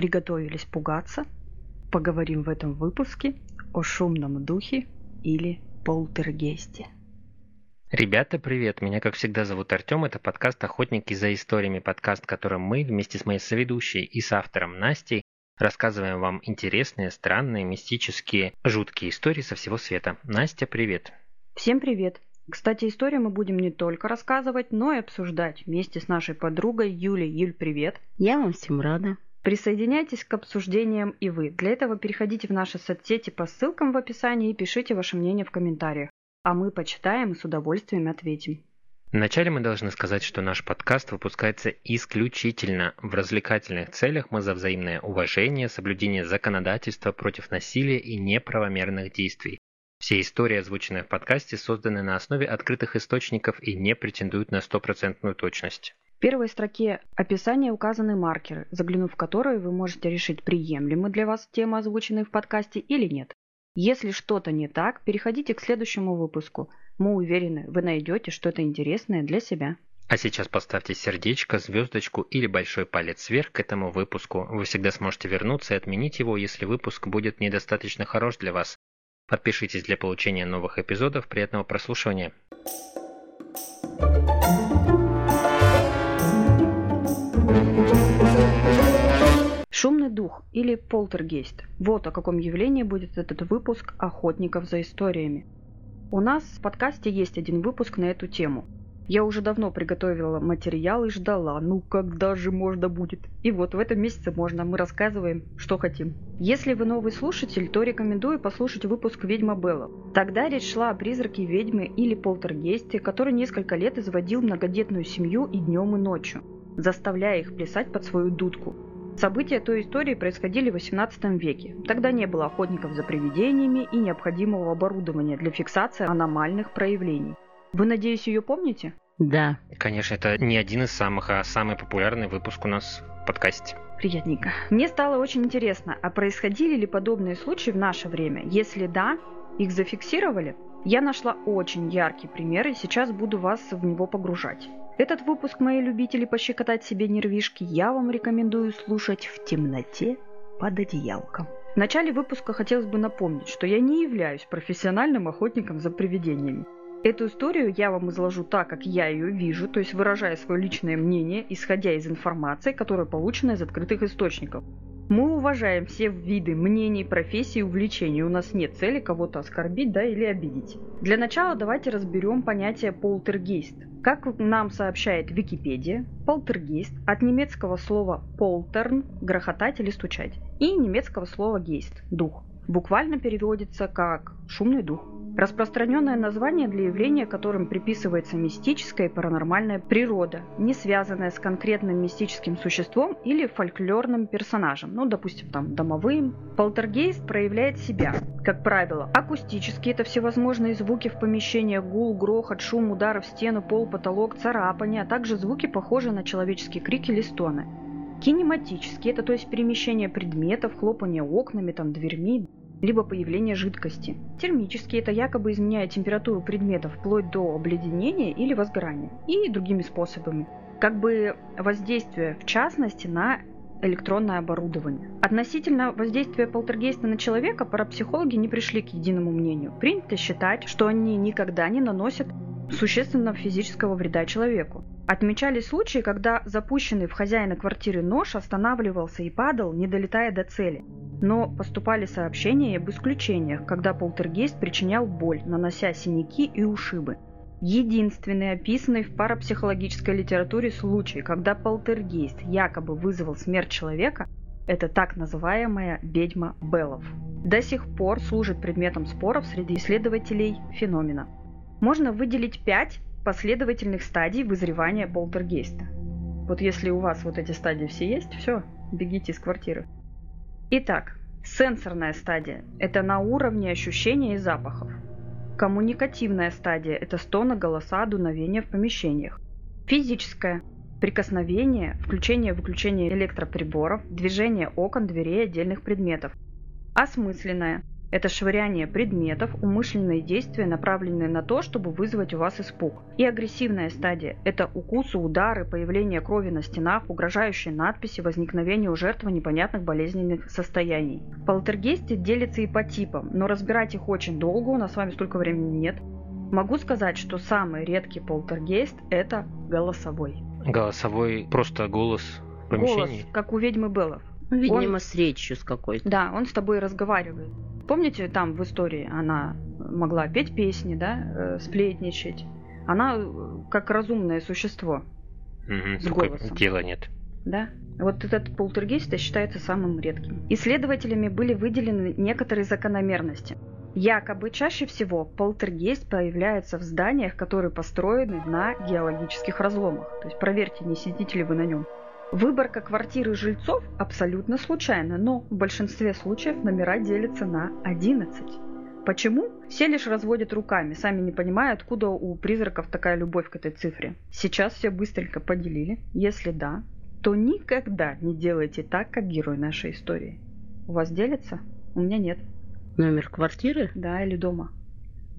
Приготовились пугаться? Поговорим в этом выпуске о шумном духе или полтергейсте. Ребята, привет! Меня, как всегда, зовут Артем. Это подкаст «Охотники за историями», подкаст, в котором мы вместе с моей соведущей и с автором Настей рассказываем вам интересные, странные, мистические, жуткие истории со всего света. Настя, привет! Всем привет! Кстати, историю мы будем не только рассказывать, но и обсуждать вместе с нашей подругой Юлей. Юль, привет! Я вам всем рада. Присоединяйтесь к обсуждениям и вы. Для этого переходите в наши соцсети по ссылкам в описании и пишите ваше мнение в комментариях. А мы почитаем и с удовольствием ответим. Вначале мы должны сказать, что наш подкаст выпускается исключительно в развлекательных целях. Мы за взаимное уважение, соблюдение законодательства против насилия и неправомерных действий. Все истории, озвученные в подкасте, созданы на основе открытых источников и не претендуют на стопроцентную точность. В первой строке описания указаны маркеры, заглянув в которые вы можете решить, приемлемы для вас темы, озвученные в подкасте или нет. Если что-то не так, переходите к следующему выпуску. Мы уверены, вы найдете что-то интересное для себя. А сейчас поставьте сердечко, звездочку или большой палец вверх к этому выпуску. Вы всегда сможете вернуться и отменить его, если выпуск будет недостаточно хорош для вас. Подпишитесь для получения новых эпизодов. Приятного прослушивания. Шумный дух или полтергейст. Вот о каком явлении будет этот выпуск охотников за историями. У нас в подкасте есть один выпуск на эту тему. Я уже давно приготовила материал и ждала, ну когда же можно будет. И вот в этом месяце можно, мы рассказываем, что хотим. Если вы новый слушатель, то рекомендую послушать выпуск «Ведьма Белла». Тогда речь шла о призраке ведьмы или полтергейсте, который несколько лет изводил многодетную семью и днем, и ночью, заставляя их плясать под свою дудку. События той истории происходили в XVIII веке. Тогда не было охотников за привидениями и необходимого оборудования для фиксации аномальных проявлений. Вы, надеюсь, ее помните? Да. Конечно, это не один из самых, а самый популярный выпуск у нас в подкасте. Приятненько. Мне стало очень интересно, а происходили ли подобные случаи в наше время? Если да, их зафиксировали? Я нашла очень яркий пример и сейчас буду вас в него погружать. Этот выпуск, мои любители пощекотать себе нервишки, я вам рекомендую слушать в темноте под одеялком. В начале выпуска хотелось бы напомнить, что я не являюсь профессиональным охотником за привидениями. Эту историю я вам изложу так, как я ее вижу, то есть выражая свое личное мнение, исходя из информации, которая получена из открытых источников. Мы уважаем все виды мнений, профессий, увлечений. У нас нет цели кого-то оскорбить да, или обидеть. Для начала давайте разберем понятие полтергейст. Как нам сообщает Википедия, полтергейст от немецкого слова полтерн – грохотать или стучать, и немецкого слова гейст – дух. Буквально переводится как «шумный дух». Распространенное название для явления, которым приписывается мистическая и паранормальная природа, не связанная с конкретным мистическим существом или фольклорным персонажем, ну, допустим, там, домовым. Полтергейст проявляет себя, как правило, акустически, это всевозможные звуки в помещениях, гул, грохот, шум, удары в стену, пол, потолок, царапания, а также звуки, похожие на человеческие крики или стоны. Кинематически, это то есть перемещение предметов, хлопание окнами, там, дверьми, либо появление жидкости. Термически это якобы изменяет температуру предмета вплоть до обледенения или возгорания и другими способами. Как бы воздействие в частности на электронное оборудование. Относительно воздействия полтергейста на человека парапсихологи не пришли к единому мнению. Принято считать, что они никогда не наносят существенного физического вреда человеку. Отмечали случаи, когда запущенный в хозяина квартиры нож останавливался и падал, не долетая до цели. Но поступали сообщения об исключениях, когда полтергейст причинял боль, нанося синяки и ушибы. Единственный описанный в парапсихологической литературе случай, когда полтергейст якобы вызвал смерть человека, это так называемая ведьма Беллов. До сих пор служит предметом споров среди исследователей феномена. Можно выделить пять последовательных стадий вызревания полтергейста. Вот если у вас вот эти стадии все есть, все, бегите из квартиры. Итак, сенсорная стадия – это на уровне ощущения и запахов. Коммуникативная стадия – это стоны, голоса, дуновения в помещениях. Физическая – прикосновение, включение-выключение электроприборов, движение окон, дверей, отдельных предметов. Осмысленная Это швыряние предметов, умышленные действия, направленные на то, чтобы вызвать у вас испуг. И агрессивная стадия – это укусы, удары, появление крови на стенах, угрожающие надписи, возникновение у жертвы непонятных болезненных состояний. Полтергейсты делятся и по типам, но разбирать их очень долго, у нас с вами столько времени нет. Могу сказать, что самый редкий полтергейст – это голосовой. Голосовой просто голос в помещении? Голос, как у ведьмы Беллов. Видимо, он... с речью с какой-то. Да, он с тобой разговаривает. Помните, там в истории она могла петь песни, да, э, сплетничать. Она э, как разумное существо. Угу, с голосом. Нет. Да. Вот этот полтергейст считается самым редким. Исследователями были выделены некоторые закономерности. Якобы чаще всего полтергейст появляется в зданиях, которые построены на геологических разломах. То есть проверьте, не сидите ли вы на нем. Выборка квартиры жильцов абсолютно случайна, но в большинстве случаев номера делятся на 11. Почему? Все лишь разводят руками, сами не понимая, откуда у призраков такая любовь к этой цифре. Сейчас все быстренько поделили. Если да, то никогда не делайте так, как герой нашей истории. У вас делится? У меня нет. Номер квартиры? Да, или дома.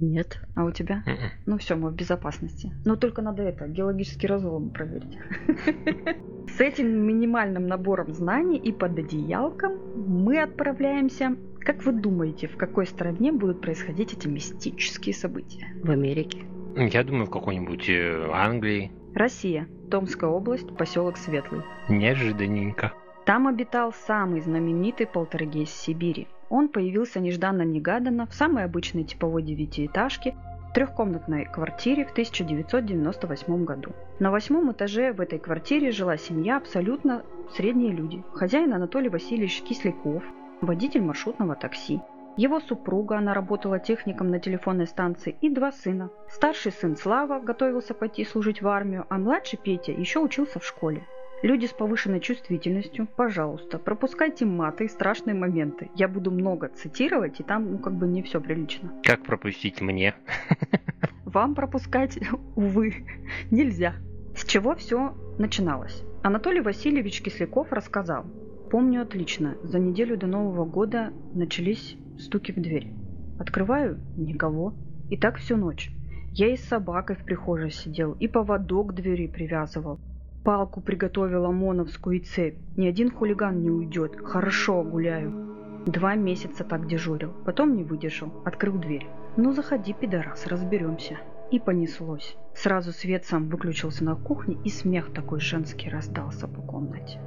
Нет. А у тебя? Mm-mm. Ну все, мы в безопасности. Но только надо это, геологический разлом проверить. С этим минимальным набором знаний и под одеялком мы отправляемся. Как вы думаете, в какой стране будут происходить эти мистические события? В Америке. Я думаю, в какой-нибудь э, Англии. Россия. Томская область, поселок Светлый. Неожиданненько. Там обитал самый знаменитый полтергейст Сибири – он появился нежданно-негаданно в самой обычной типовой девятиэтажке трехкомнатной квартире в 1998 году. На восьмом этаже в этой квартире жила семья абсолютно средние люди. Хозяин Анатолий Васильевич Кисляков, водитель маршрутного такси. Его супруга, она работала техником на телефонной станции, и два сына. Старший сын Слава готовился пойти служить в армию, а младший Петя еще учился в школе. Люди с повышенной чувствительностью, пожалуйста, пропускайте маты и страшные моменты. Я буду много цитировать, и там, ну, как бы не все прилично. Как пропустить мне? Вам пропускать, увы, нельзя. С чего все начиналось? Анатолий Васильевич Кисляков рассказал. Помню отлично, за неделю до Нового года начались стуки в дверь. Открываю – никого. И так всю ночь. Я и с собакой в прихожей сидел, и поводок к двери привязывал. Палку приготовил ОМОНовскую и цепь. Ни один хулиган не уйдет. Хорошо гуляю. Два месяца так дежурил. Потом не выдержал. Открыл дверь. Ну заходи, пидорас, разберемся. И понеслось. Сразу свет сам выключился на кухне, и смех такой женский раздался по комнате.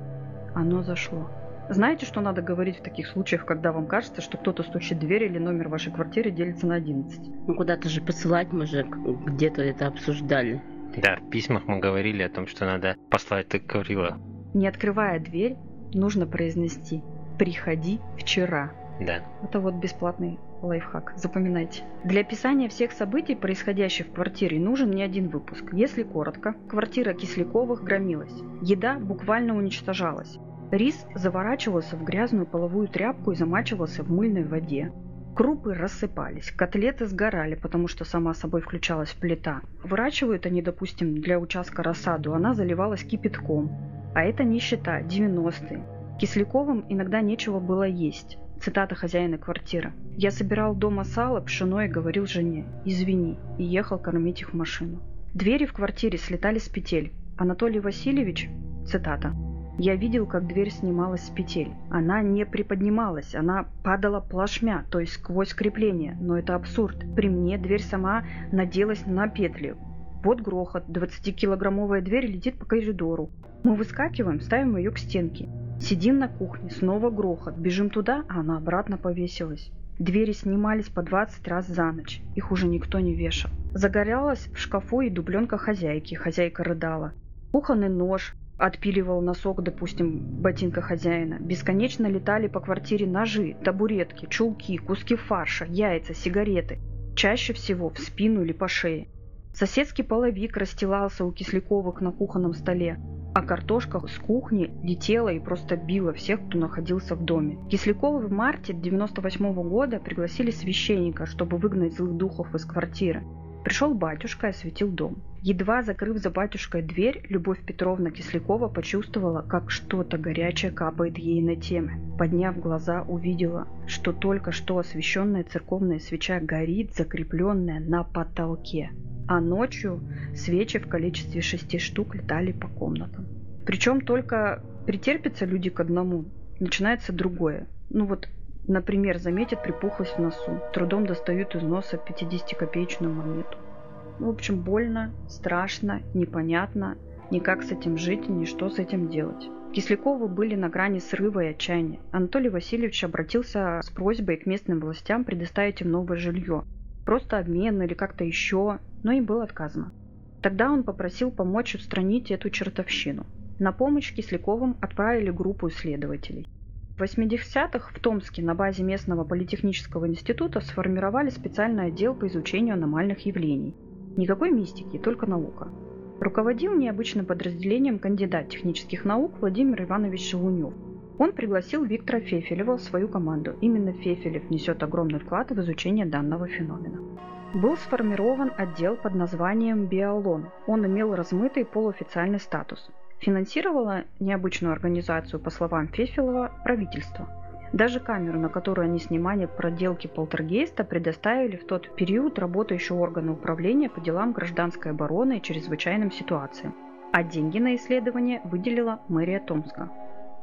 Оно зашло. Знаете, что надо говорить в таких случаях, когда вам кажется, что кто-то стучит в дверь или номер вашей квартиры делится на 11? Ну куда-то же посылать же где-то это обсуждали. Да, в письмах мы говорили о том, что надо послать, ты говорила. Не открывая дверь, нужно произнести «приходи вчера». Да. Это вот бесплатный лайфхак. Запоминайте. Для описания всех событий, происходящих в квартире, нужен не один выпуск. Если коротко, квартира Кисляковых громилась. Еда буквально уничтожалась. Рис заворачивался в грязную половую тряпку и замачивался в мыльной воде. Крупы рассыпались, котлеты сгорали, потому что сама собой включалась плита. Выращивают они, допустим, для участка рассаду, она заливалась кипятком. А это нищета, 90-е. Кисляковым иногда нечего было есть. Цитата хозяина квартиры. «Я собирал дома сало, пшено и говорил жене, извини, и ехал кормить их в машину». Двери в квартире слетали с петель. Анатолий Васильевич, цитата, я видел, как дверь снималась с петель. Она не приподнималась, она падала плашмя, то есть сквозь крепление. Но это абсурд. При мне дверь сама наделась на петли. Вот грохот. 20-килограммовая дверь летит по коридору. Мы выскакиваем, ставим ее к стенке. Сидим на кухне, снова грохот. Бежим туда, а она обратно повесилась. Двери снимались по 20 раз за ночь. Их уже никто не вешал. Загорялась в шкафу и дубленка хозяйки. Хозяйка рыдала. Кухонный нож, отпиливал носок, допустим, ботинка хозяина. Бесконечно летали по квартире ножи, табуретки, чулки, куски фарша, яйца, сигареты. Чаще всего в спину или по шее. Соседский половик расстилался у Кисляковых на кухонном столе, а картошка с кухни летела и просто била всех, кто находился в доме. Кисляковы в марте 98 года пригласили священника, чтобы выгнать злых духов из квартиры. Пришел батюшка и осветил дом. Едва закрыв за батюшкой дверь, Любовь Петровна Кислякова почувствовала, как что-то горячее капает ей на темы. Подняв глаза, увидела, что только что освещенная церковная свеча горит, закрепленная на потолке. А ночью свечи в количестве шести штук летали по комнатам. Причем только претерпятся люди к одному, начинается другое. Ну вот Например, заметят припухлость в носу, трудом достают из носа 50-копеечную монету. В общем, больно, страшно, непонятно, ни как с этим жить, ни что с этим делать. Кисляковы были на грани срыва и отчаяния. Анатолий Васильевич обратился с просьбой к местным властям предоставить им новое жилье. Просто обмен или как-то еще, но им было отказано. Тогда он попросил помочь устранить эту чертовщину. На помощь Кисляковым отправили группу исследователей. В 80-х в Томске на базе местного политехнического института сформировали специальный отдел по изучению аномальных явлений. Никакой мистики, только наука. Руководил необычным подразделением кандидат технических наук Владимир Иванович Шелунев. Он пригласил Виктора Фефелева в свою команду. Именно Фефелев несет огромный вклад в изучение данного феномена. Был сформирован отдел под названием «Биолон». Он имел размытый полуофициальный статус. Финансировала необычную организацию, по словам Фефилова, правительство. Даже камеру, на которую они снимали проделки полтергейста, предоставили в тот период работающие органы управления по делам гражданской обороны и чрезвычайным ситуациям. А деньги на исследование выделила мэрия Томска.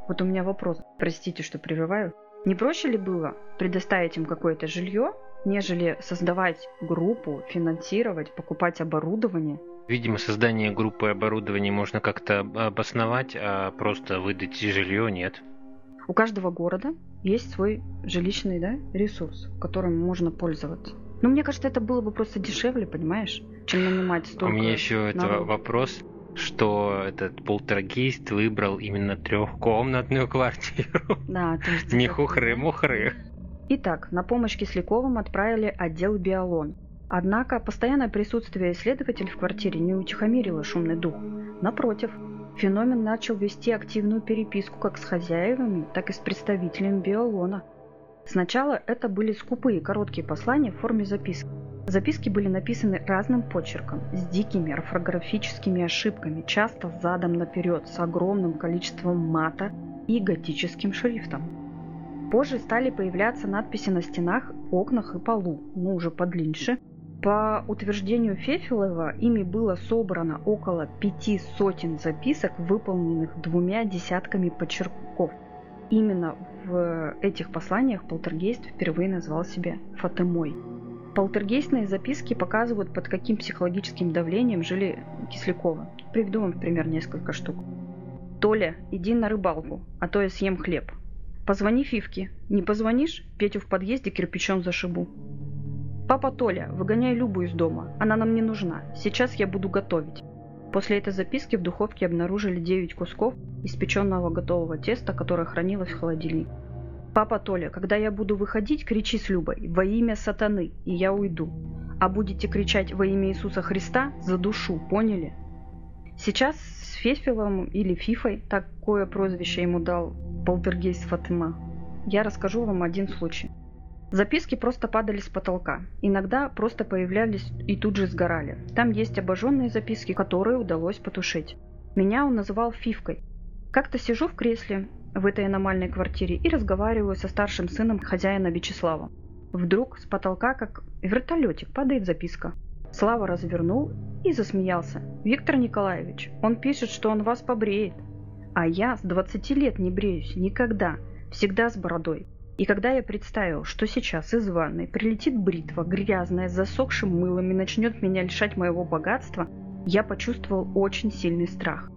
Вот у меня вопрос, простите, что прерываю. Не проще ли было предоставить им какое-то жилье, нежели создавать группу, финансировать, покупать оборудование – Видимо, создание группы оборудования можно как-то обосновать, а просто выдать жилье нет. У каждого города есть свой жилищный да, ресурс, которым можно пользоваться. Но мне кажется, это было бы просто дешевле, понимаешь, чем нанимать столько У меня еще это вопрос, что этот полтергейст выбрал именно трехкомнатную квартиру. Да. Не хухры-мухры. Итак, на помощь Кисляковым отправили отдел биолон. Однако постоянное присутствие исследователей в квартире не утихомирило шумный дух. Напротив, феномен начал вести активную переписку как с хозяевами, так и с представителями биолона. Сначала это были скупые короткие послания в форме записки. Записки были написаны разным почерком, с дикими орфографическими ошибками, часто задом наперед, с огромным количеством мата и готическим шрифтом. Позже стали появляться надписи на стенах, окнах и полу, но уже подлиннее, по утверждению Фефилова, ими было собрано около пяти сотен записок, выполненных двумя десятками почерков. Именно в этих посланиях полтергейст впервые назвал себя Фатемой. Полтергейстные записки показывают, под каким психологическим давлением жили Кисляковы. Приведу вам в пример несколько штук. «Толя, иди на рыбалку, а то я съем хлеб. Позвони Фивке. Не позвонишь? Петю в подъезде кирпичом зашибу. «Папа Толя, выгоняй Любу из дома. Она нам не нужна. Сейчас я буду готовить». После этой записки в духовке обнаружили 9 кусков испеченного готового теста, которое хранилось в холодильнике. «Папа Толя, когда я буду выходить, кричи с Любой во имя сатаны, и я уйду. А будете кричать во имя Иисуса Христа, за душу, поняли?» Сейчас с Фефилом или Фифой, такое прозвище ему дал полтергейст Фатыма, я расскажу вам один случай – Записки просто падали с потолка. Иногда просто появлялись и тут же сгорали. Там есть обожженные записки, которые удалось потушить. Меня он называл Фивкой. Как-то сижу в кресле в этой аномальной квартире и разговариваю со старшим сыном хозяина Вячеслава. Вдруг с потолка, как вертолетик, падает записка. Слава развернул и засмеялся. «Виктор Николаевич, он пишет, что он вас побреет. А я с 20 лет не бреюсь, никогда, всегда с бородой. И когда я представил, что сейчас из ванной прилетит бритва, грязная, с засохшим мылом и начнет меня лишать моего богатства, я почувствовал очень сильный страх.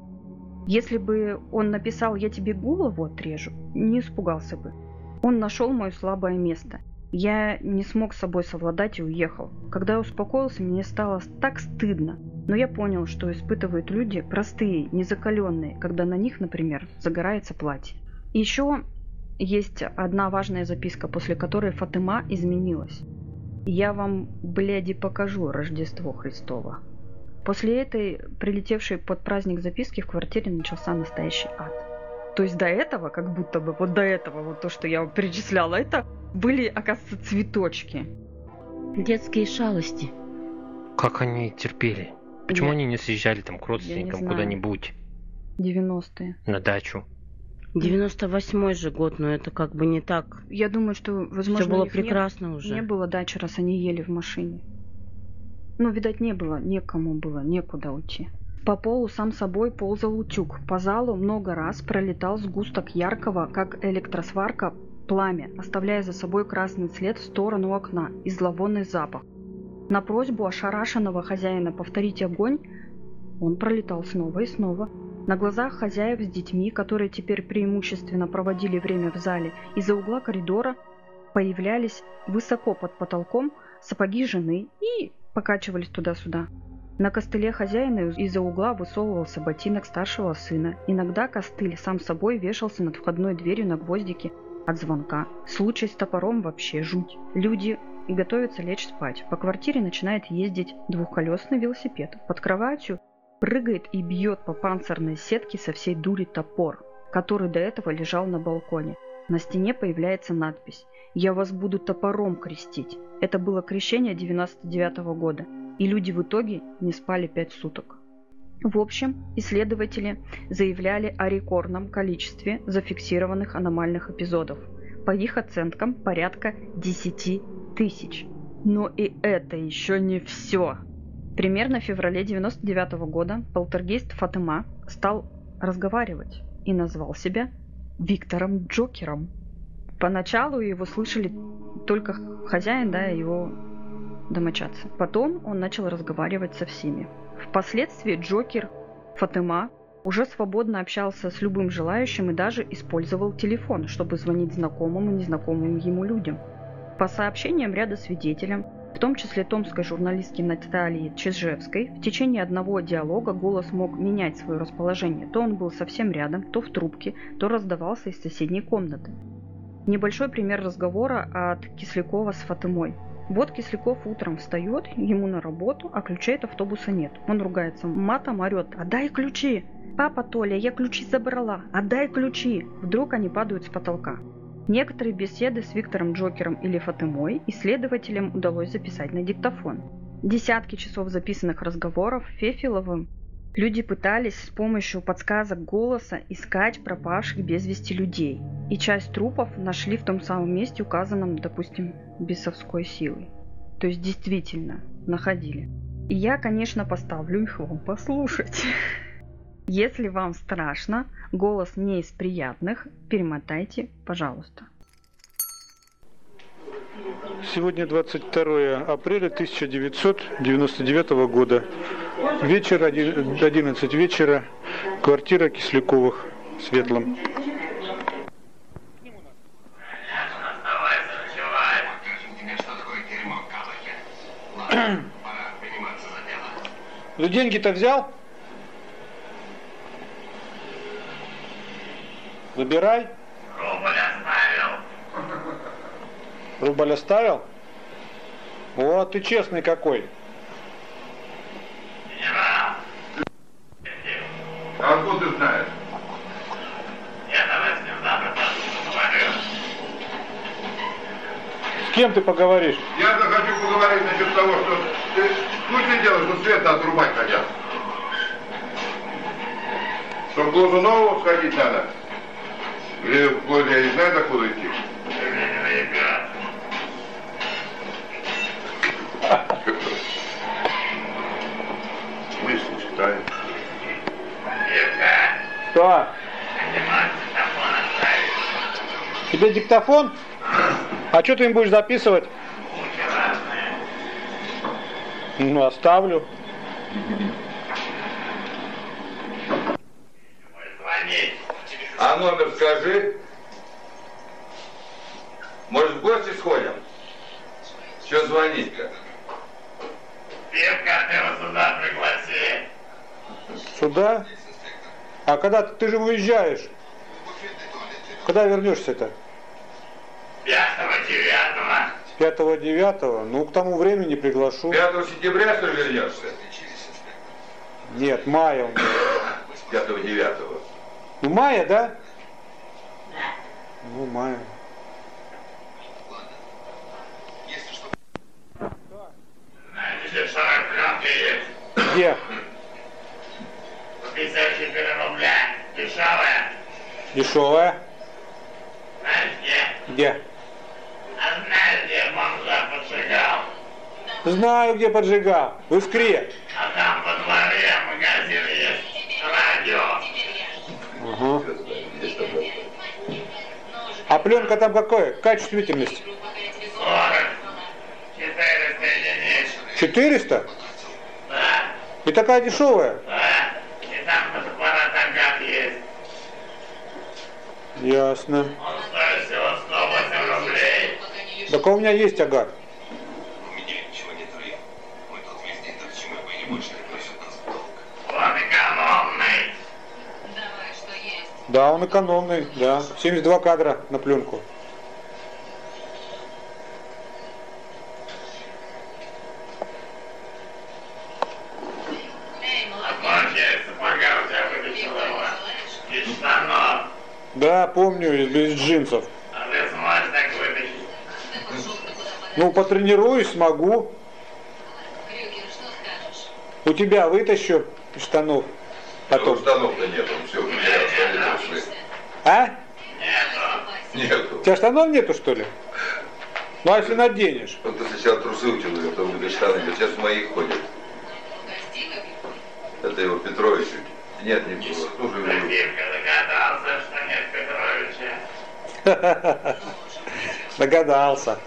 Если бы он написал «я тебе голову отрежу», не испугался бы. Он нашел мое слабое место. Я не смог с собой совладать и уехал. Когда я успокоился, мне стало так стыдно. Но я понял, что испытывают люди простые, незакаленные, когда на них, например, загорается платье. еще есть одна важная записка, после которой Фатыма изменилась. «Я вам, бляди, покажу Рождество Христово». После этой, прилетевшей под праздник записки, в квартире начался настоящий ад. То есть до этого, как будто бы, вот до этого, вот то, что я вам перечисляла, это были, оказывается, цветочки. Детские шалости. Как они терпели? Почему Я- они не съезжали там к родственникам куда-нибудь 90-е. на дачу? 98 же год, но это как бы не так. Я думаю, что, возможно, Все было них не- прекрасно уже. Не было дачи, раз они ели в машине. Ну, видать, не было, некому было, некуда уйти. По полу сам собой ползал утюг. По залу много раз пролетал сгусток яркого, как электросварка, пламя, оставляя за собой красный след в сторону окна и зловонный запах. На просьбу ошарашенного хозяина повторить огонь, он пролетал снова и снова. На глазах хозяев с детьми, которые теперь преимущественно проводили время в зале, из-за угла коридора появлялись высоко под потолком сапоги жены и покачивались туда-сюда. На костыле хозяина из-за угла высовывался ботинок старшего сына. Иногда костыль сам собой вешался над входной дверью на гвоздике от звонка. Случай с топором вообще жуть. Люди готовятся лечь спать. По квартире начинает ездить двухколесный велосипед. Под кроватью прыгает и бьет по панцирной сетке со всей дури топор, который до этого лежал на балконе. На стене появляется надпись «Я вас буду топором крестить». Это было крещение 99 года, и люди в итоге не спали 5 суток. В общем, исследователи заявляли о рекордном количестве зафиксированных аномальных эпизодов. По их оценкам, порядка 10 тысяч. Но и это еще не все. Примерно в феврале 99 года полтергейст Фатыма стал разговаривать и назвал себя Виктором Джокером. Поначалу его слышали только хозяин, да, его домочадцы. Потом он начал разговаривать со всеми. Впоследствии Джокер Фатыма уже свободно общался с любым желающим и даже использовал телефон, чтобы звонить знакомым и незнакомым ему людям. По сообщениям ряда свидетелей, в том числе томской журналистки Натальи Чижевской, в течение одного диалога голос мог менять свое расположение. То он был совсем рядом, то в трубке, то раздавался из соседней комнаты. Небольшой пример разговора от Кислякова с Фатымой. Вот Кисляков утром встает, ему на работу, а ключей от автобуса нет. Он ругается матом, орет «Отдай ключи!» «Папа, Толя, я ключи забрала! Отдай ключи!» Вдруг они падают с потолка. Некоторые беседы с Виктором Джокером или Фатымой исследователям удалось записать на диктофон. Десятки часов записанных разговоров Фефиловым люди пытались с помощью подсказок голоса искать пропавших без вести людей. И часть трупов нашли в том самом месте, указанном, допустим, бесовской силой. То есть действительно находили. И я, конечно, поставлю их вам послушать. Если вам страшно, голос не из приятных, перемотайте, пожалуйста. Сегодня 22 апреля 1999 года. Вечер, один- 11 вечера, квартира Кисляковых, в Светлом. Ну деньги-то взял? Выбирай. Рубль оставил? О, ты честный какой. А откуда ты знаешь? С кем ты поговоришь? Я хочу поговорить насчет того, что ты скучное дело, что свет отрубать хотят. Чтоб Глазунову сходить надо. Или вплоть, я не знаю, докуда идти. Мысли читаю. Что? Тебе диктофон? А что ты им будешь записывать? Ну, оставлю. А номер скажи. Может, в гости сходим? Что звонить-то? Пивка ты его сюда пригласи. Сюда? А когда ты, ты же уезжаешь? Когда вернешься-то? Пятого, девятого. Пятого, девятого? Ну, к тому времени приглашу. 5 сентября, что ли, вернешься? Нет, мая у меня. 5 9 Ну, мая, да? Ну, мая. Знаете, 40 лет Где? По 54 рубля. Дешевая. Дешевая? Где? Где? А знаешь, где бомжа поджигал? Знаю, где поджигал. В Искре. А там во дворе магазин есть. Радио. Ага. А пленка там какое? Какая чувствительность? 40. 400 единиц. 400? Да, И такая дешевая? да. И там фотоаппарат Агат есть. Ясно. Он стоит всего 108 рублей. Так а у меня есть экономный. Да, он экономный, да. 72 кадра на пленку. Помнишь, я из сапога у тебя вытащил его? Из штанов. Да, помню, из, из джинсов. А ты сможешь так вытащить? Ну, потренируюсь, смогу. У тебя вытащу из штанов. Потом штанов-то нет, он все, потерял, ушли. А? Нету. Нету. У тебя штанов нету, что ли? Ну, а если наденешь? Он то сначала трусы утянул, потом говорит, штаны идет. Сейчас в моих ходит. Это его Петрович. Нет, не было. Кто же его? Красивка догадался, что нет Петровича. Догадался.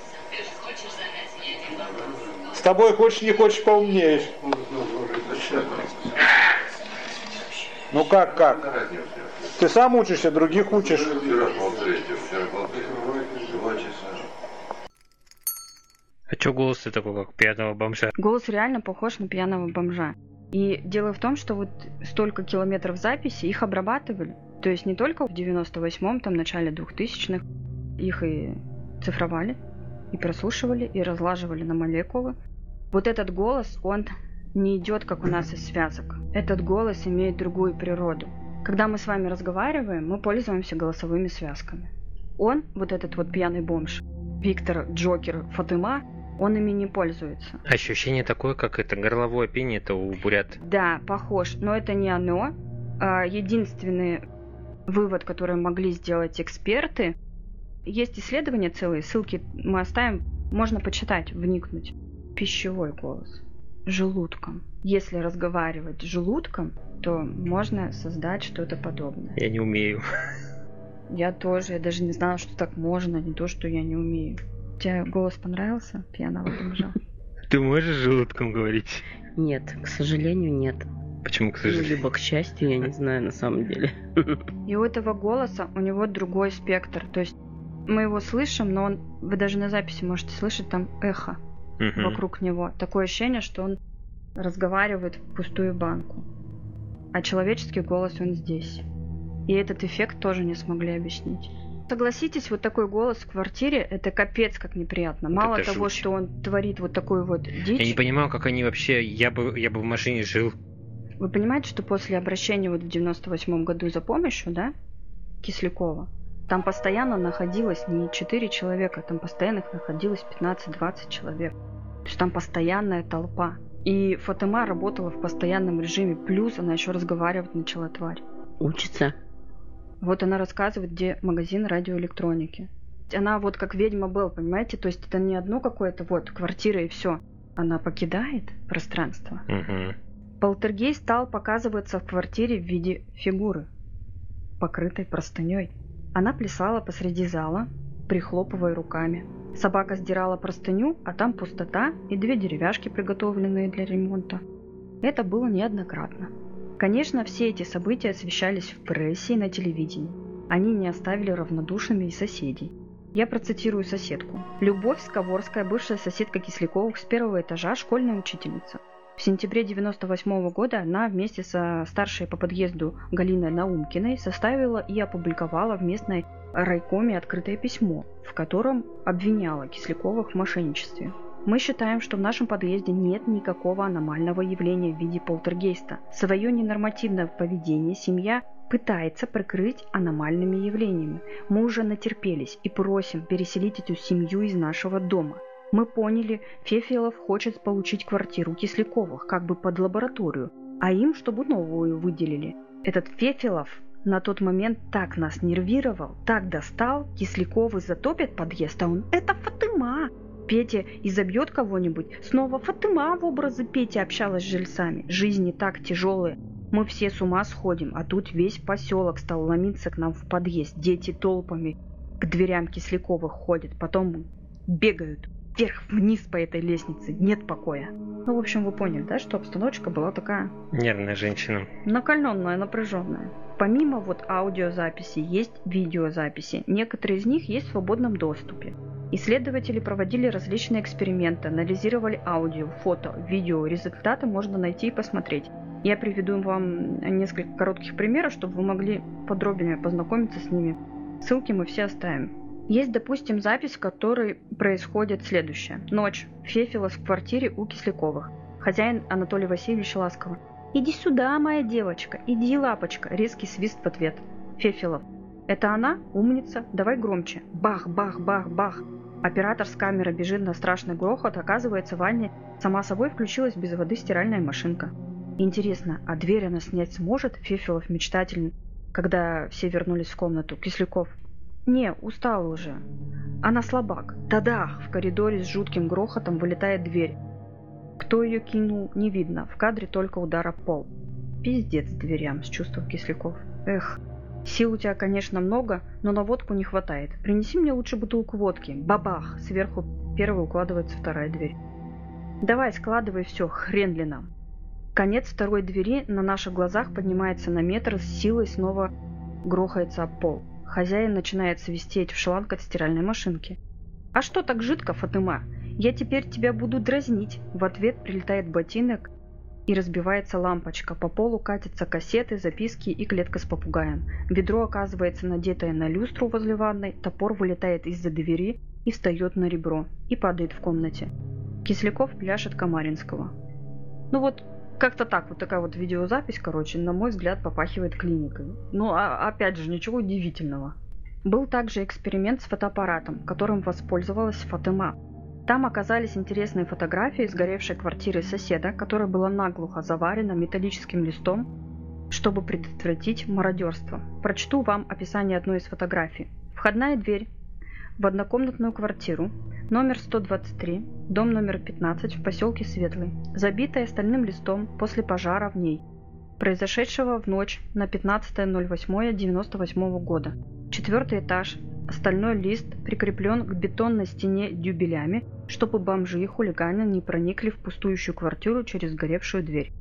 С тобой хочешь не хочешь поумнеешь. Ну как, как? Ты сам учишься, других учишь. А чё голос ты такой, как пьяного бомжа? Голос реально похож на пьяного бомжа. И дело в том, что вот столько километров записи, их обрабатывали. То есть не только в 98-м, там, начале 2000-х, их и цифровали, и прослушивали, и разлаживали на молекулы. Вот этот голос, он не идет, как у нас из связок. Этот голос имеет другую природу. Когда мы с вами разговариваем, мы пользуемся голосовыми связками. Он, вот этот вот пьяный бомж, Виктор Джокер Фатыма, он ими не пользуется. Ощущение такое, как это горловое пение, это у бурят. Да, похож, но это не оно. А, Единственный вывод, который могли сделать эксперты, есть исследования целые, ссылки мы оставим, можно почитать, вникнуть. Пищевой голос. Желудком. Если разговаривать с желудком, то можно создать что-то подобное. Я не умею. Я тоже, я даже не знала, что так можно, не то, что я не умею. Тебе голос понравился, пьяного бомжа? Ты можешь желудком говорить? Нет, к сожалению, нет. Почему, к Ну, сожалению? Либо к счастью, я не знаю на самом деле. И у этого голоса у него другой спектр. То есть мы его слышим, но он, вы даже на записи можете слышать там эхо Мгм. вокруг него. Такое ощущение, что он разговаривает в пустую банку. А человеческий голос он здесь. И этот эффект тоже не смогли объяснить. Согласитесь, вот такой голос в квартире, это капец как неприятно. Вот Мало это того, жуть. что он творит вот такую вот дичь. Я не понимаю, как они вообще... Я бы, я бы в машине жил. Вы понимаете, что после обращения вот в 98 году за помощью, да, Кислякова, там постоянно находилось не 4 человека, там постоянно их находилось 15-20 человек. То есть там постоянная толпа. И Фатима работала в постоянном режиме, плюс она еще разговаривать начала тварь. Учится. Вот она рассказывает, где магазин радиоэлектроники. Она вот как ведьма был, понимаете? То есть это не одно какое-то вот квартира и все. Она покидает пространство. Мгм. Полтергейст стал показываться в квартире в виде фигуры, покрытой простыней. Она плясала посреди зала, прихлопывая руками. Собака сдирала простыню, а там пустота и две деревяшки, приготовленные для ремонта. Это было неоднократно. Конечно, все эти события освещались в прессе и на телевидении. Они не оставили равнодушными и соседей. Я процитирую соседку. Любовь Сковорская, бывшая соседка Кисляковых с первого этажа, школьная учительница. В сентябре 98 года она вместе со старшей по подъезду Галиной Наумкиной составила и опубликовала в местной райкоме открытое письмо, в котором обвиняла Кисляковых в мошенничестве. Мы считаем, что в нашем подъезде нет никакого аномального явления в виде полтергейста. Свое ненормативное поведение семья пытается прикрыть аномальными явлениями. Мы уже натерпелись и просим переселить эту семью из нашего дома. Мы поняли, Фефелов хочет получить квартиру Кисляковых, как бы под лабораторию, а им, чтобы новую выделили. Этот Фефелов на тот момент так нас нервировал, так достал, Кисляковы затопят подъезд, а он «это Фатыма!» Петя и забьет кого-нибудь. Снова Фатыма в образы Пети общалась с жильцами. Жизни так тяжелые. Мы все с ума сходим, а тут весь поселок стал ломиться к нам в подъезд. Дети толпами к дверям Кисляковых ходят, потом бегают вверх-вниз по этой лестнице. Нет покоя. Ну, в общем, вы поняли, да, что обстановочка была такая... Нервная женщина. Накаленная, напряженная. Помимо вот аудиозаписи есть видеозаписи. Некоторые из них есть в свободном доступе. Исследователи проводили различные эксперименты, анализировали аудио, фото, видео. Результаты можно найти и посмотреть. Я приведу вам несколько коротких примеров, чтобы вы могли подробнее познакомиться с ними. Ссылки мы все оставим. Есть, допустим, запись, в которой происходит следующее. Ночь. Фефилос в квартире у Кисляковых. Хозяин Анатолий Васильевич ласково. «Иди сюда, моя девочка, иди, лапочка!» Резкий свист в ответ. Фефилов. «Это она? Умница? Давай громче!» Бах, бах, бах, бах! Оператор с камеры бежит на страшный грохот, оказывается, в ванне сама собой включилась без воды стиральная машинка. Интересно, а дверь она снять сможет? Фефилов мечтательно, когда все вернулись в комнату. Кисляков. Не, устала уже. Она слабак. Да-да, в коридоре с жутким грохотом вылетает дверь. Кто ее кинул, не видно. В кадре только удар об пол. Пиздец дверям, с чувством Кисляков. Эх, сил у тебя, конечно, много, но на водку не хватает. Принеси мне лучше бутылку водки. Бабах! Сверху первой укладывается вторая дверь. Давай, складывай все, хрен ли нам. Конец второй двери на наших глазах поднимается на метр, с силой снова грохается об пол. Хозяин начинает свистеть в шланг от стиральной машинки. «А что так жидко, Фатыма? Я теперь тебя буду дразнить!» В ответ прилетает ботинок и разбивается лампочка. По полу катятся кассеты, записки и клетка с попугаем. Ведро оказывается надетое на люстру возле ванной, топор вылетает из-за двери и встает на ребро и падает в комнате. Кисляков пляшет Комаринского. Ну вот, как-то так, вот такая вот видеозапись, короче, на мой взгляд, попахивает клиникой. Ну, а, опять же, ничего удивительного. Был также эксперимент с фотоаппаратом, которым воспользовалась Фатыма. Там оказались интересные фотографии сгоревшей квартиры соседа, которая была наглухо заварена металлическим листом, чтобы предотвратить мародерство. Прочту вам описание одной из фотографий. Входная дверь в однокомнатную квартиру, номер 123, дом номер 15 в поселке Светлый, забитая стальным листом после пожара в ней, произошедшего в ночь на 15.08.98 года. Четвертый этаж, стальной лист прикреплен к бетонной стене дюбелями, чтобы бомжи и хулиганы не проникли в пустующую квартиру через горевшую дверь.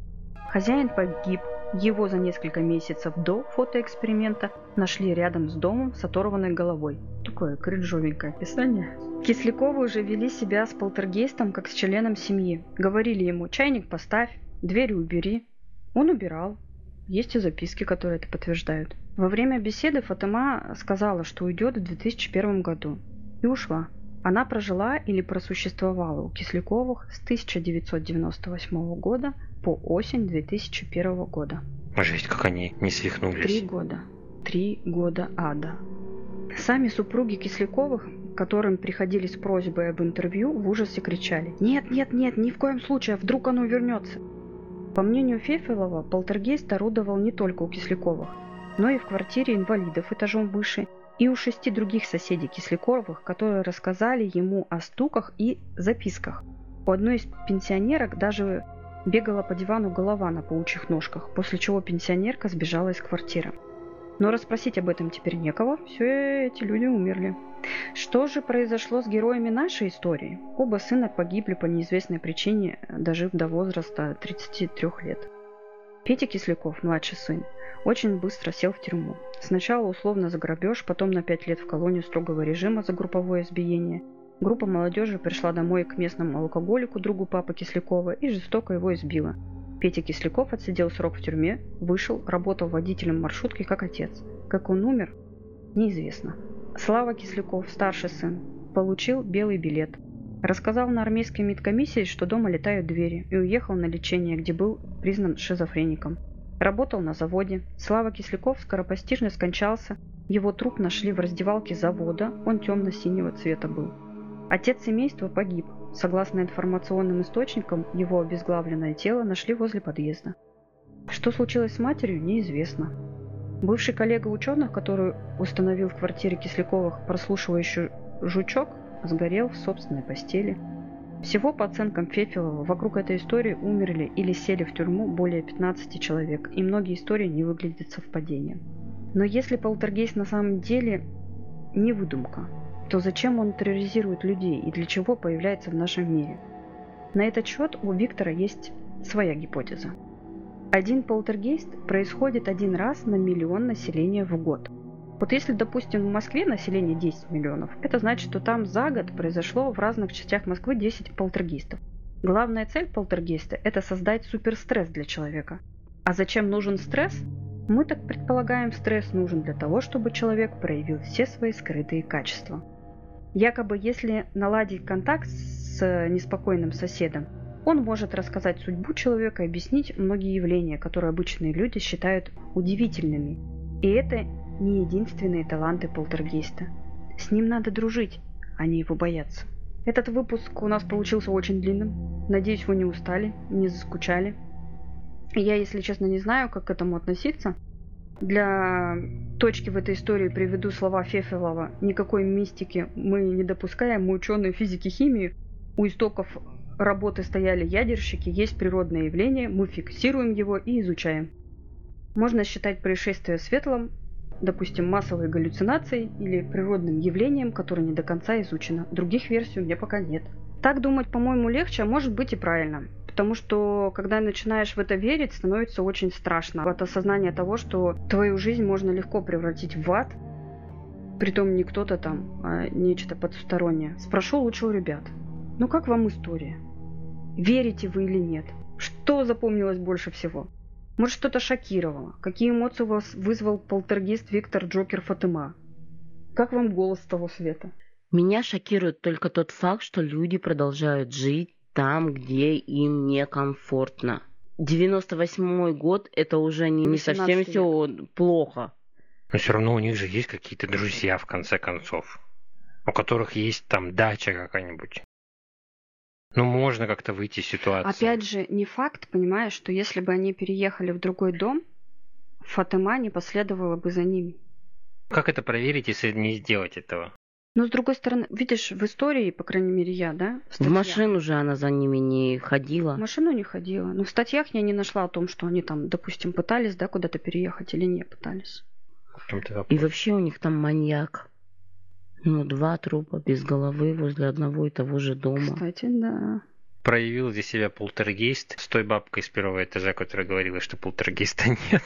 Хозяин погиб, его за несколько месяцев до фотоэксперимента нашли рядом с домом с оторванной головой. Такое кринжовенькое описание. Кисляковы уже вели себя с полтергейстом, как с членом семьи. Говорили ему «чайник поставь, дверь убери». Он убирал. Есть и записки, которые это подтверждают. Во время беседы Фатыма сказала, что уйдет в 2001 году. И ушла. Она прожила или просуществовала у Кисляковых с 1998 года по осень 2001 года. Жесть, как они не свихнулись. Три года. Три года ада. Сами супруги Кисляковых, которым приходили с просьбой об интервью, в ужасе кричали «Нет, нет, нет, ни в коем случае, а вдруг оно вернется!» По мнению Фефелова, полтергейст орудовал не только у Кисляковых, но и в квартире инвалидов этажом выше, и у шести других соседей Кисляковых, которые рассказали ему о стуках и записках. У одной из пенсионерок даже Бегала по дивану голова на паучьих ножках, после чего пенсионерка сбежала из квартиры. Но расспросить об этом теперь некого, все эти люди умерли. Что же произошло с героями нашей истории? Оба сына погибли по неизвестной причине, дожив до возраста 33 лет. Петя Кисляков, младший сын, очень быстро сел в тюрьму. Сначала условно за грабеж, потом на 5 лет в колонию строгого режима за групповое избиение – Группа молодежи пришла домой к местному алкоголику, другу папы Кислякова, и жестоко его избила. Петя Кисляков отсидел срок в тюрьме, вышел, работал водителем маршрутки как отец. Как он умер, неизвестно. Слава Кисляков, старший сын, получил белый билет. Рассказал на армейской медкомиссии, что дома летают двери, и уехал на лечение, где был признан шизофреником. Работал на заводе. Слава Кисляков скоропостижно скончался. Его труп нашли в раздевалке завода, он темно-синего цвета был. Отец семейства погиб. Согласно информационным источникам, его обезглавленное тело нашли возле подъезда. Что случилось с матерью, неизвестно. Бывший коллега ученых, который установил в квартире Кисляковых прослушивающий жучок, сгорел в собственной постели. Всего, по оценкам Фефилова, вокруг этой истории умерли или сели в тюрьму более 15 человек, и многие истории не выглядят совпадением. Но если полтергейст на самом деле не выдумка, то зачем он терроризирует людей и для чего появляется в нашем мире? На этот счет у Виктора есть своя гипотеза. Один полтергейст происходит один раз на миллион населения в год. Вот если, допустим, в Москве население 10 миллионов, это значит, что там за год произошло в разных частях Москвы 10 полтергейстов. Главная цель полтергейста – это создать суперстресс для человека. А зачем нужен стресс? Мы так предполагаем, стресс нужен для того, чтобы человек проявил все свои скрытые качества. Якобы, если наладить контакт с неспокойным соседом, он может рассказать судьбу человека и объяснить многие явления, которые обычные люди считают удивительными. И это не единственные таланты полтергейста. С ним надо дружить, а не его бояться. Этот выпуск у нас получился очень длинным. Надеюсь, вы не устали, не заскучали. Я, если честно, не знаю, как к этому относиться. Для точки в этой истории приведу слова Фефелова. Никакой мистики мы не допускаем. Мы ученые физики химии. У истоков работы стояли ядерщики, есть природное явление, мы фиксируем его и изучаем. Можно считать происшествие светлым, допустим, массовой галлюцинацией или природным явлением, которое не до конца изучено. Других версий у меня пока нет. Так думать, по-моему, легче, а может быть и правильно. Потому что, когда начинаешь в это верить, становится очень страшно. От осознания того, что твою жизнь можно легко превратить в ад, притом не кто-то там, а нечто потустороннее. Спрошу лучше у ребят. Ну как вам история? Верите вы или нет? Что запомнилось больше всего? Может, что-то шокировало? Какие эмоции у вас вызвал полтергейст Виктор Джокер Фатыма? Как вам голос того света? Меня шокирует только тот факт, что люди продолжают жить там, где им некомфортно. 98 год это уже не, не совсем век. все плохо. Но все равно у них же есть какие-то друзья, в конце концов, у которых есть там дача какая-нибудь. Ну, можно как-то выйти из ситуации. Опять же, не факт, понимаешь, что если бы они переехали в другой дом, Фатыма не последовала бы за ними. Как это проверить, если не сделать этого? Но с другой стороны, видишь, в истории, по крайней мере, я, да? В статьях- машину же она за ними не ходила. В машину не ходила. Но в статьях я не нашла о том, что они там, допустим, пытались, да, куда-то переехать или не пытались. В чем-то И вообще у них там маньяк. Ну, два трупа без головы возле одного и того же дома. Кстати, да. Проявил здесь себя полтергейст с той бабкой с первого этажа, которая говорила, что полтергейста нет.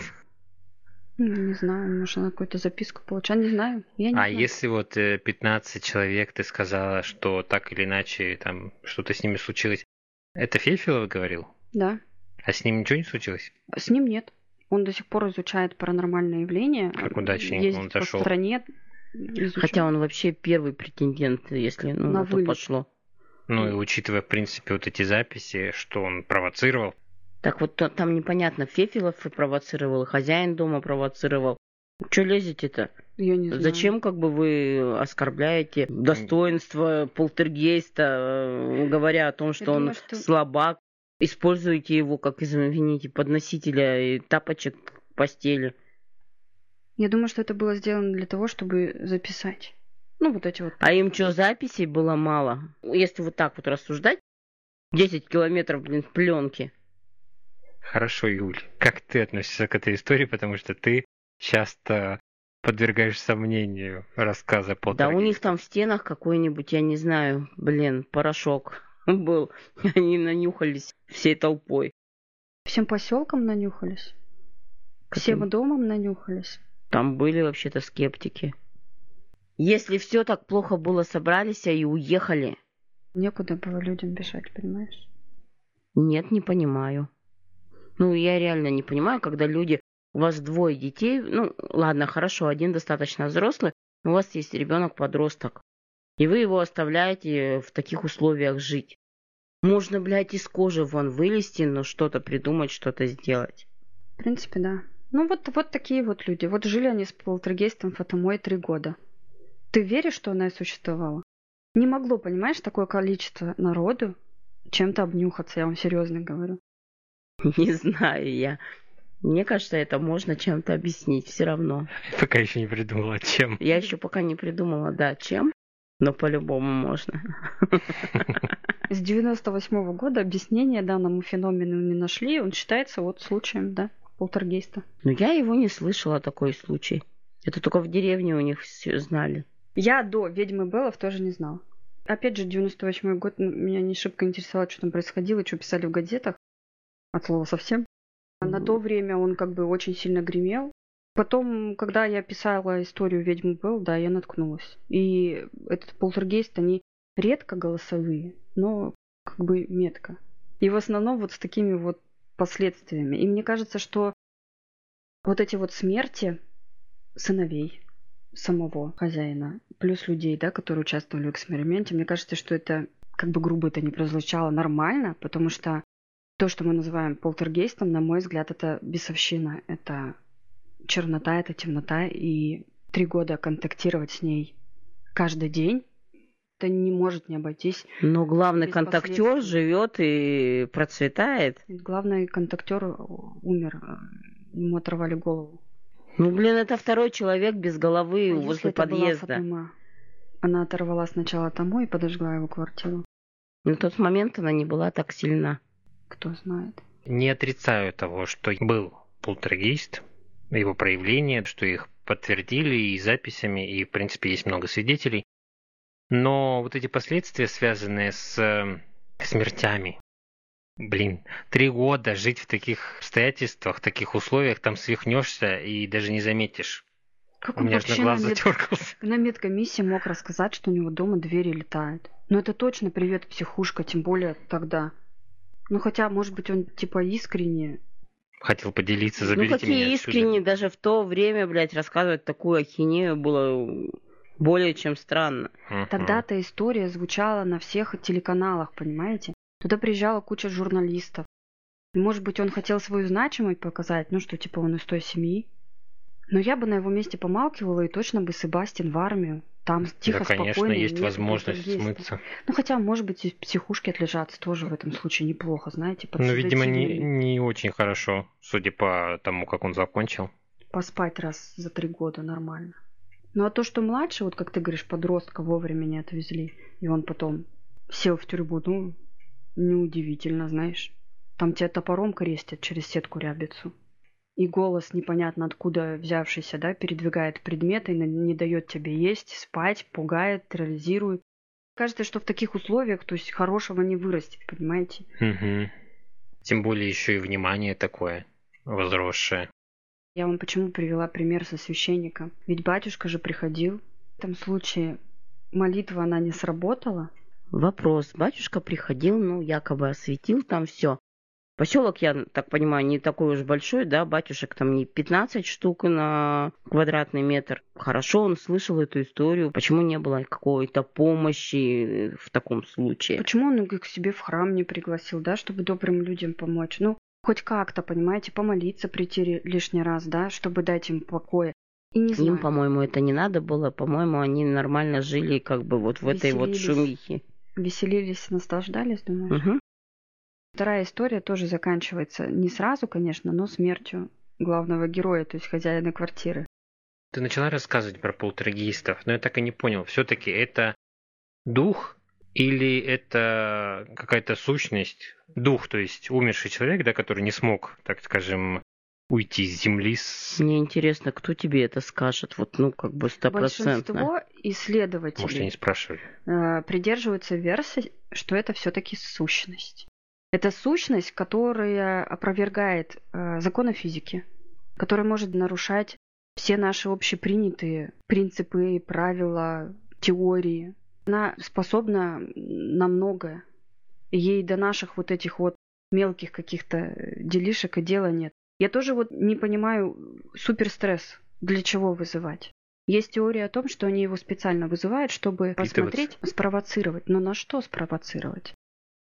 Ну, Не знаю, может, она какую-то записку получала. Не знаю. Я не А знаю. если вот э, 15 человек ты сказала, что так или иначе там что-то с ними случилось, это Фефилов говорил? Да. А с ним ничего не случилось? С ним нет. Он до сих пор изучает паранормальные явления. Как удачненько ездит он по зашел. стране. Изучает. Хотя он вообще первый претендент, если ну, На на то пошло. Ну и учитывая, в принципе, вот эти записи, что он провоцировал, Так вот то- там непонятно, Фефилов и провоцировал, хозяин дома провоцировал. Че лезете-то? Я не знаю. Зачем как бы вы оскорбляете достоинство полтергейста, э, говоря о том, что Я он думаю, что- слабак, используете его как, извините, подносителя и тапочек к постели. Я думаю, что это было сделано для того, чтобы записать. Ну, вот эти вот. А им что, записей было мало? Если вот так вот рассуждать, 10 километров, блин, пленки. Хорошо, Юль, как ты относишься к этой истории, потому что ты часто подвергаешь сомнению рассказа по Да у них там в стенах какой-нибудь, я не знаю, блин, порошок был. Они нанюхались всей толпой. Всем поселкам нанюхались. Всем Каким? домом нанюхались. Там были вообще-то скептики. Если все так плохо было, собрались и уехали. Некуда было людям бежать, понимаешь? Нет, не понимаю. Ну, я реально не понимаю, когда люди... У вас двое детей, ну, ладно, хорошо, один достаточно взрослый, но у вас есть ребенок-подросток. И вы его оставляете в таких условиях жить. Можно, блядь, из кожи вон вылезти, но что-то придумать, что-то сделать. В принципе, да. Ну, вот, вот такие вот люди. Вот жили они с полтергейстом Фатомой три года. Ты веришь, что она и существовала? Не могло, понимаешь, такое количество народу чем-то обнюхаться, я вам серьезно говорю. Не знаю я. Мне кажется, это можно чем-то объяснить все равно. Пока еще не придумала, чем. Я еще пока не придумала, да, чем, но по-любому можно. С 98 года объяснение данному феномену не нашли, он считается вот случаем, да, полтергейста. Но я его не слышала, такой случай. Это только в деревне у них все знали. Я до «Ведьмы Беллов» тоже не знала. Опять же, 98 год меня не шибко интересовало, что там происходило, что писали в газетах. От слова совсем. А на то время он как бы очень сильно гремел. Потом, когда я писала историю «Ведьмы Белл», да, я наткнулась. И этот полтергейст, они редко голосовые, но как бы метко. И в основном вот с такими вот последствиями. И мне кажется, что вот эти вот смерти сыновей самого хозяина, плюс людей, да, которые участвовали в эксперименте, мне кажется, что это, как бы грубо это не прозвучало, нормально, потому что то, что мы называем полтергейстом, на мой взгляд, это бесовщина, это чернота, это темнота, и три года контактировать с ней каждый день, это не может не обойтись. Но главный без контактер живет и процветает. Главный контактер умер, э, ему оторвали голову. Ну, блин, это второй человек без головы А возле если это была подъезда. Фатума? Она оторвала сначала тому и подожгла его квартиру. На тот момент она не была так сильна. Кто знает. Не отрицаю того, что был полтергейст, его проявления, что их подтвердили и записями, и, в принципе, есть много свидетелей. Но вот эти последствия, связанные с э, смертями, блин, три года жить в таких обстоятельствах, в таких условиях, там свихнешься и даже не заметишь. Как У он меня же на глаз на, мед- затергался. на медкомиссии мог рассказать, что у него дома двери летают? Ну это точно привет психушка, тем более тогда. Ну хотя, может быть, он типа искренне. Хотел поделиться, ну, заберите какие меня искренне даже в то время, блядь, рассказывать такую ахинею было более чем странно. Тогда-то история звучала на всех телеканалах, понимаете? Туда приезжала куча журналистов. Может быть, он хотел свою значимость показать, ну что, типа, он из той семьи. Но я бы на его месте помалкивала и точно бы Себастьян в армию. Там тихо, да, конечно, спокойно. есть возможность полтергейста. смыться. Ну, хотя, может быть, и в психушке отлежаться тоже в этом случае неплохо, знаете, Ну, видимо, не, не очень хорошо, судя по тому, как он закончил. Поспать раз за три года нормально. Ну, а то, что младше, вот как ты говоришь, подростка вовремя не отвезли, и он потом сел в тюрьму, ну, неудивительно, знаешь. Там тебя топором крестят через сетку рябицу. И голос непонятно откуда взявшийся, да, передвигает предметы, не дает тебе есть, спать, пугает, терроризирует. Кажется, что в таких условиях, то есть хорошего не вырастет, понимаете? Мгм. Тем более еще и внимание такое возросшее. Я вам почему привела пример со священником? Ведь батюшка же приходил. В этом случае молитва, она не сработала. Вопрос. Батюшка приходил, ну, якобы осветил там все. Поселок, я так понимаю, не такой уж большой, да, батюшек там не 15 штук на квадратный метр. Хорошо, он слышал эту историю. Почему не было какой-то помощи в таком случае? Почему он их к себе в храм не пригласил, да, чтобы добрым людям помочь? Ну, хоть как-то, понимаете, помолиться прийти лишний раз, да, чтобы дать им покоя. И не знаю. Им, по-моему, это не надо было. По-моему, они нормально жили как бы вот в этой вот Веселились. шумихе. Веселились, наслаждались, думаешь? Мгм. Вторая история тоже заканчивается не сразу, конечно, но смертью главного героя, то есть хозяина квартиры. Ты начала рассказывать про полтергейстов, но я так и не понял, все-таки это дух или это какая-то сущность? Дух, то есть умерший человек, да, который не смог, так скажем, уйти с земли с... Мне интересно, кто тебе это скажет? Вот, ну, как бы стопроцентно. Большинство исследователей Может, я не спрашиваю. э, придерживаются версии, что это все-таки сущность. Это сущность, которая опровергает э, законы физики, которая может нарушать все наши общепринятые принципы, правила, теории. Она способна на многое. Ей до наших вот этих вот мелких каких-то делишек и дела нет. Я тоже вот не понимаю суперстресс для чего вызывать. Есть теория о том, что они его специально вызывают, чтобы посмотреть, спровоцировать. Но на что спровоцировать?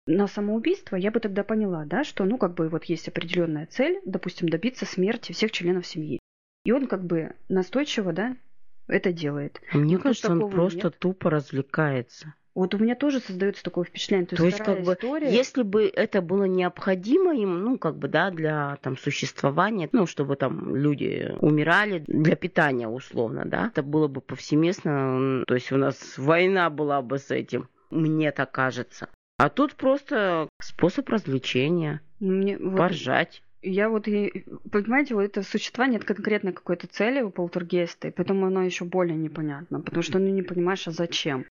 На самоубийство я бы тогда поняла, да, что, ну, как бы вот есть определенная цель, допустим, добиться смерти всех членов семьи. И он как бы настойчиво, да, это делает. А Мне Ну, кажется, он просто нет. тупо развлекается. Вот у меня тоже создается такое впечатление. То, То есть, как бы, история- если бы это было необходимо им, ну, как бы, да, для там существования, ну, чтобы там люди умирали для питания, условно, да, это было бы повсеместно, то есть у нас война была бы с этим, мне так кажется. А тут просто способ развлечения, Ну, мне поржать. Я вот, и, понимаете, вот это существование нет конкретно какой-то цели у полтергейста, и поэтому оно еще более непонятно, потому что ну не понимаешь, а зачем.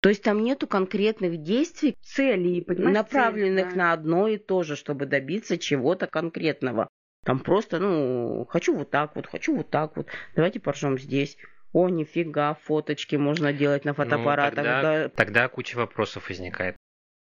То есть там нету конкретных действий, Цели, понимаешь, направленных цель, да. на одно и то же, чтобы добиться чего-то конкретного. Там просто, ну, хочу вот так вот, хочу вот так вот, давайте поржем здесь. О, нифига, фоточки можно делать на Ну, фотоаппаратах. тогда, да. тогда куча вопросов возникает.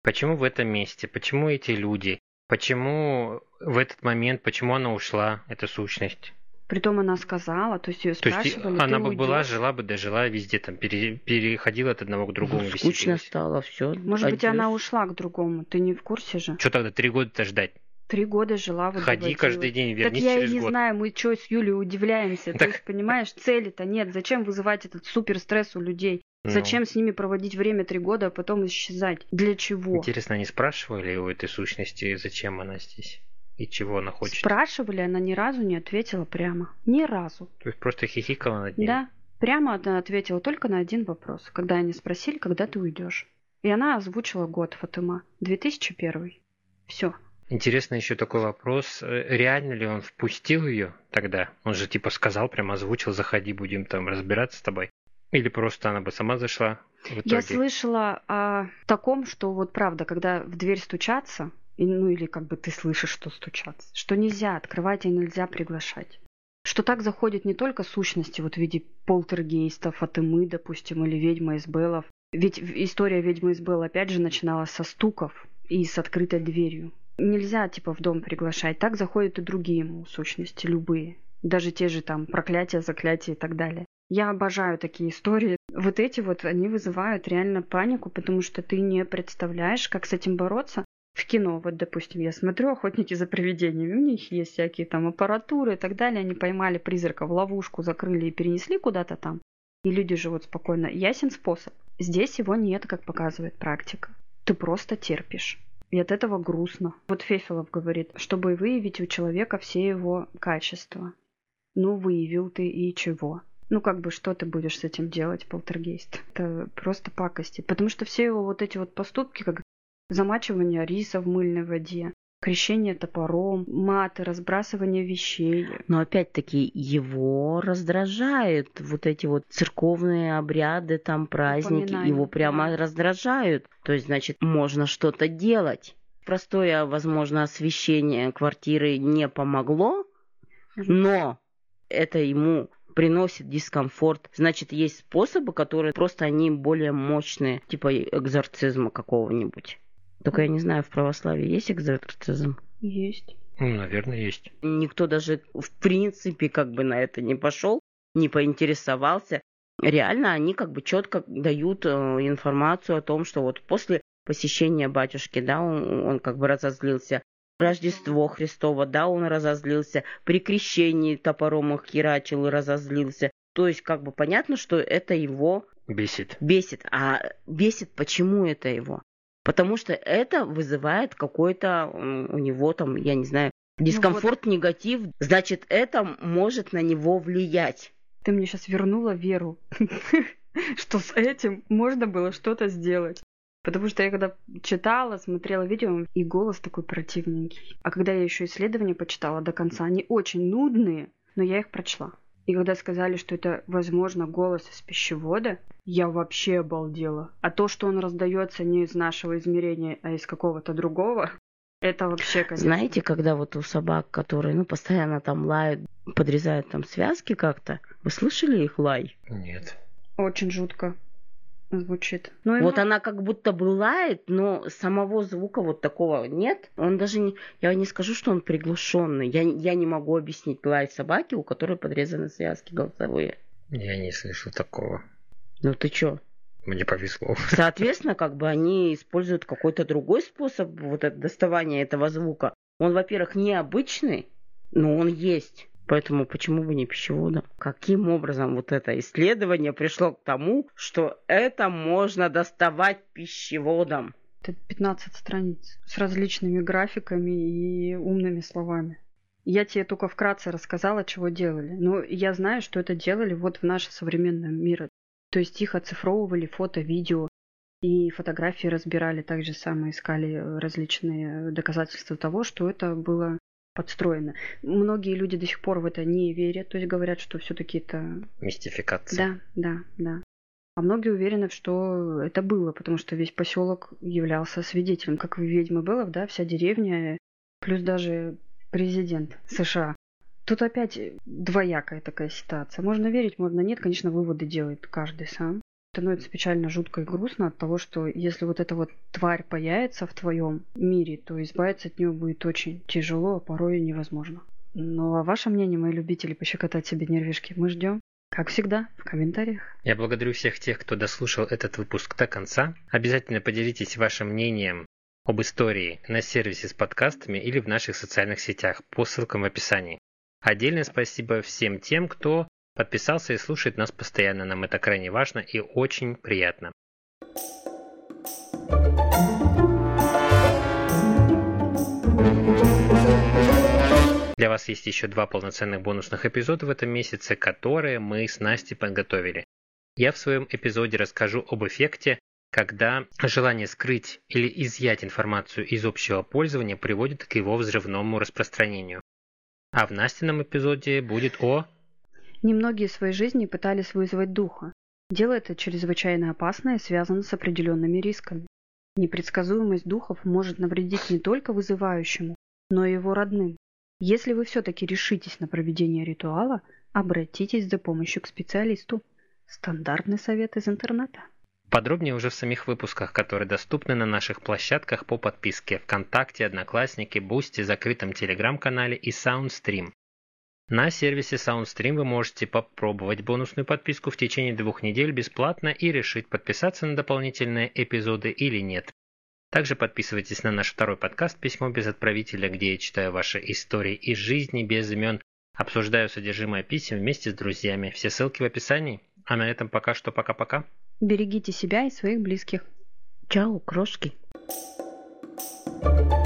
Почему в этом месте? Почему эти люди? Почему в этот момент, почему она ушла, эта сущность? Притом она сказала, то есть ее То есть спрашивали, она ты бы была, уйдёшь? жила бы, дожила везде, там пере- переходила от одного к другому, Ну, Скучно стало, все. Может быть, она ушла к другому, ты не в курсе же? Что тогда три года-то ждать? Три года жила, вот Ходи заводила. каждый день, Так вернись я и через не год. знаю, мы что с Юлей удивляемся. То Так- есть, понимаешь, цели-то нет. Зачем вызывать этот супер стресс у людей? Ну, Зачем с ними проводить время три года, а потом исчезать? Для чего? Интересно, они спрашивали у этой сущности, зачем она здесь? И чего она хочет? Спрашивали, она ни разу не ответила прямо. Ни разу. То есть просто хихикала над ним? Да. Прямо она ответила только на один вопрос, когда они спросили, когда ты уйдешь. И она озвучила год Фатыма. 2001. Все. Интересно еще такой вопрос. Э, Реально ли он впустил ее тогда? Он же типа сказал, прям озвучил, заходи, будем там разбираться с тобой. Или просто она бы сама зашла? Я слышала о таком, что вот правда, когда в дверь стучатся, и, ну или как бы ты слышишь, что стучатся, что нельзя открывать и нельзя приглашать. Что так заходят не только сущности вот в виде полтергейстов, Фатымы, допустим, или ведьма из Беллов. Ведь история ведьмы из Белл опять же начиналась со стуков и с открытой дверью. Нельзя типа в дом приглашать. Так заходят и другие ему сущности, любые. Даже те же там проклятия, заклятия и так далее. Я обожаю такие истории. Вот эти вот, они вызывают реально панику, потому что ты не представляешь, как с этим бороться. В кино, вот, допустим, я смотрю «Охотники за привидениями», у них есть всякие там аппаратуры и так далее, они поймали призрака в ловушку, закрыли и перенесли куда-то там, и люди живут спокойно. Ясен способ. Здесь его нет, как показывает практика. Ты просто терпишь. И от этого грустно. Вот Фефилов говорит, чтобы выявить у человека все его качества. Ну, выявил ты и чего? Ну, как бы, что ты будешь с этим делать, полтергейст? Это просто пакости. Потому что все его вот эти вот поступки, как замачивание риса в мыльной воде, крещение топором, маты, разбрасывание вещей. Но опять-таки его раздражает вот эти вот церковные обряды, там праздники, Упоминания, его прямо да. раздражают. То есть, значит, можно что-то делать. Простое, возможно, освещение квартиры не помогло, но это ему приносит дискомфорт. Значит, есть способы, которые просто они более мощные, типа экзорцизма какого-нибудь. Только я не знаю, в православии есть экзорцизм? Есть. Ну, наверное, есть. Никто даже в принципе как бы на это не пошел, не поинтересовался. Реально они как бы четко дают э, информацию о том, что вот после посещения батюшки, да, он, он как бы разозлился. Рождество Христово, да, он разозлился. При крещении топором их херачил и разозлился. То есть как бы понятно, что это его Бесит. бесит. А бесит почему это его? Потому что это вызывает какой-то у него там, я не знаю, дискомфорт, негатив. Значит, это может на него влиять. Ты мне сейчас вернула веру, что с этим можно было что-то сделать. Потому что я когда читала, смотрела видео, и голос такой противненький. А когда я еще исследования почитала до конца, они очень нудные, но я их прочла. И когда сказали, что это, возможно, голос из пищевода, я вообще обалдела. А то, что он раздается не из нашего измерения, а из какого-то другого, это вообще, конечно... Знаете, когда вот у собак, которые, ну, постоянно там лают, подрезают там связки как-то, вы слышали их лай? Нет. Очень жутко звучит. Ну, Вот ему- она как будто бы лает, но самого звука вот такого нет. Он даже не... Я не скажу, что он приглушенный. Я, я не могу объяснить лай собаки, у которой подрезаны связки голосовые. Я не слышал такого. Ну ты чё? Мне повезло. Соответственно, как бы они используют какой-то другой способ вот это доставания этого звука. Он, во-первых, необычный, но он есть. Поэтому почему бы не пищеводом? Каким образом вот это исследование пришло к тому, что это можно доставать пищеводом? Это 15 страниц с различными графиками и умными словами. Я тебе только вкратце рассказала, чего делали. Но я знаю, что это делали вот в нашем современном мире. То есть их оцифровывали фото, видео и фотографии разбирали. Так же самое искали различные доказательства того, что это было подстроено. Многие люди до сих пор в это не верят, то есть говорят, что все-таки это... Мистификация. Да, да, да. А многие уверены, что это было, потому что весь поселок являлся свидетелем. Как в «Ведьмы Беллов», да, вся деревня, плюс даже президент США. Тут опять двоякая такая ситуация. Можно верить, можно нет. Конечно, выводы делает каждый сам. Становится печально, жутко и грустно от того, что если вот эта вот тварь появится в твоем мире, то избавиться от нее будет очень тяжело, а порой невозможно. Ну а ваше мнение, мои любители, пощекотать себе нервишки, мы ждем. Как всегда, в комментариях. Я благодарю всех тех, кто дослушал этот выпуск до конца. Обязательно поделитесь вашим мнением об истории на сервисе с подкастами или в наших социальных сетях по ссылкам в описании. Отдельное спасибо всем тем, кто подписался и слушает нас постоянно. Нам это крайне важно и очень приятно. Для вас есть еще два полноценных бонусных эпизода в этом месяце, которые мы с Настей подготовили. Я в своем эпизоде расскажу об эффекте, когда желание скрыть или изъять информацию из общего пользования приводит к его взрывному распространению. А в Настином эпизоде будет о... Немногие в своей жизни пытались вызвать духа. Дело это чрезвычайно опасное и связано с определенными рисками. Непредсказуемость духов может навредить не только вызывающему, но и его родным. Если вы все-таки решитесь на проведение ритуала, обратитесь за помощью к специалисту. Стандартный совет из интернета. Подробнее уже в самих выпусках, которые доступны на наших площадках по подписке ВКонтакте, Одноклассники, Boosty, закрытом Телеграм-канале и Soundstream. На сервисе Soundstream вы можете попробовать бонусную подписку в течение двух недель бесплатно и решить, подписаться на дополнительные эпизоды или нет. Также подписывайтесь на наш второй подкаст «Письмо без отправителя», где я читаю ваши истории из жизни без имен, обсуждаю содержимое писем вместе с друзьями. Все ссылки в описании. А на этом пока что пока-пока. Берегите себя и своих близких. Чао, крошки. Thank you